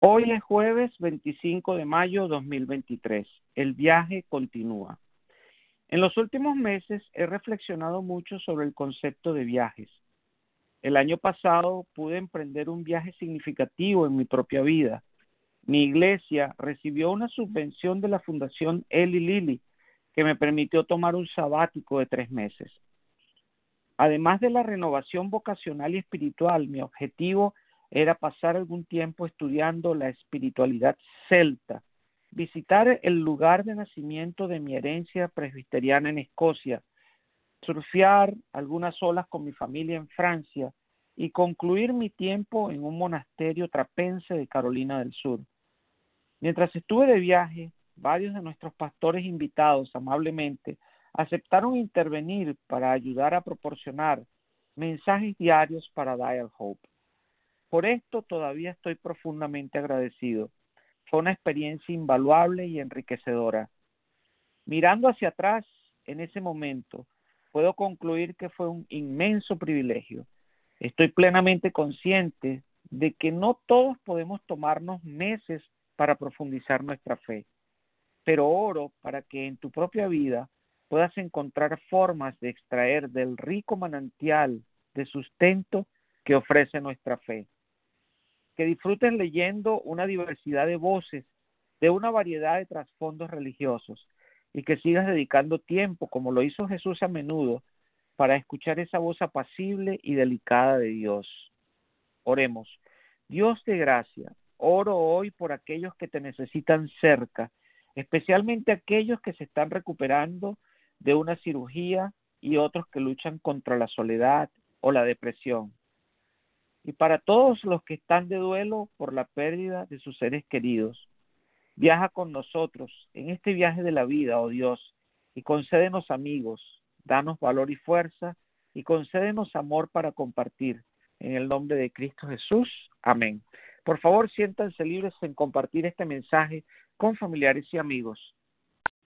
Hoy es jueves 25 de mayo 2023. El viaje continúa. En los últimos meses he reflexionado mucho sobre el concepto de viajes. El año pasado pude emprender un viaje significativo en mi propia vida. Mi iglesia recibió una subvención de la Fundación Eli Lilly que me permitió tomar un sabático de tres meses. Además de la renovación vocacional y espiritual, mi objetivo era pasar algún tiempo estudiando la espiritualidad celta, visitar el lugar de nacimiento de mi herencia presbiteriana en Escocia, surfear algunas olas con mi familia en Francia y concluir mi tiempo en un monasterio trapense de Carolina del Sur. Mientras estuve de viaje, varios de nuestros pastores invitados amablemente aceptaron intervenir para ayudar a proporcionar mensajes diarios para Dial Hope. Por esto todavía estoy profundamente agradecido. Fue una experiencia invaluable y enriquecedora. Mirando hacia atrás, en ese momento, puedo concluir que fue un inmenso privilegio. Estoy plenamente consciente de que no todos podemos tomarnos meses para profundizar nuestra fe, pero oro para que en tu propia vida puedas encontrar formas de extraer del rico manantial de sustento que ofrece nuestra fe que disfrutes leyendo una diversidad de voces de una variedad de trasfondos religiosos y que sigas dedicando tiempo, como lo hizo Jesús a menudo, para escuchar esa voz apacible y delicada de Dios. Oremos. Dios de gracia, oro hoy por aquellos que te necesitan cerca, especialmente aquellos que se están recuperando de una cirugía y otros que luchan contra la soledad o la depresión y para todos los que están de duelo por la pérdida de sus seres queridos. Viaja con nosotros en este viaje de la vida, oh Dios, y concédenos amigos, danos valor y fuerza, y concédenos amor para compartir. En el nombre de Cristo Jesús. Amén. Por favor, siéntanse libres en compartir este mensaje con familiares y amigos.